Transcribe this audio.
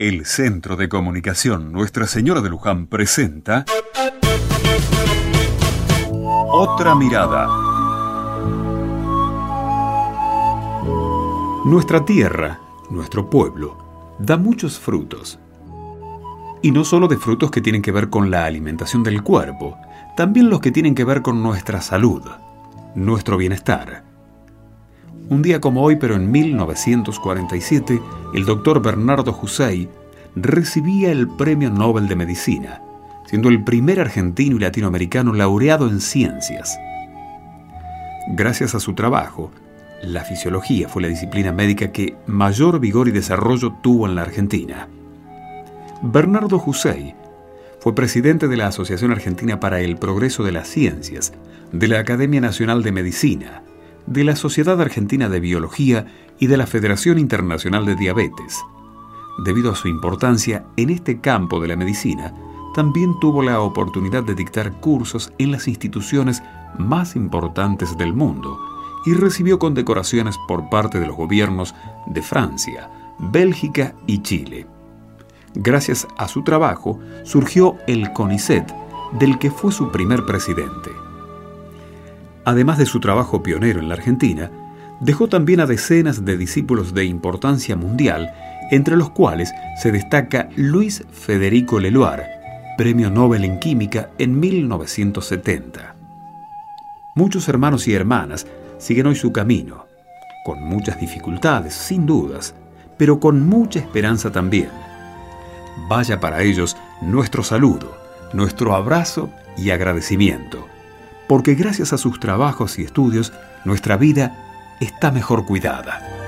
El Centro de Comunicación Nuestra Señora de Luján presenta Otra Mirada. Nuestra tierra, nuestro pueblo, da muchos frutos. Y no solo de frutos que tienen que ver con la alimentación del cuerpo, también los que tienen que ver con nuestra salud, nuestro bienestar. Un día como hoy, pero en 1947, el doctor Bernardo Husey recibía el Premio Nobel de Medicina, siendo el primer argentino y latinoamericano laureado en ciencias. Gracias a su trabajo, la fisiología fue la disciplina médica que mayor vigor y desarrollo tuvo en la Argentina. Bernardo Husey fue presidente de la Asociación Argentina para el Progreso de las Ciencias, de la Academia Nacional de Medicina, de la Sociedad Argentina de Biología y de la Federación Internacional de Diabetes. Debido a su importancia en este campo de la medicina, también tuvo la oportunidad de dictar cursos en las instituciones más importantes del mundo y recibió condecoraciones por parte de los gobiernos de Francia, Bélgica y Chile. Gracias a su trabajo surgió el CONICET, del que fue su primer presidente. Además de su trabajo pionero en la Argentina, dejó también a decenas de discípulos de importancia mundial, entre los cuales se destaca Luis Federico Leloir, Premio Nobel en Química en 1970. Muchos hermanos y hermanas siguen hoy su camino, con muchas dificultades, sin dudas, pero con mucha esperanza también. Vaya para ellos nuestro saludo, nuestro abrazo y agradecimiento porque gracias a sus trabajos y estudios nuestra vida está mejor cuidada.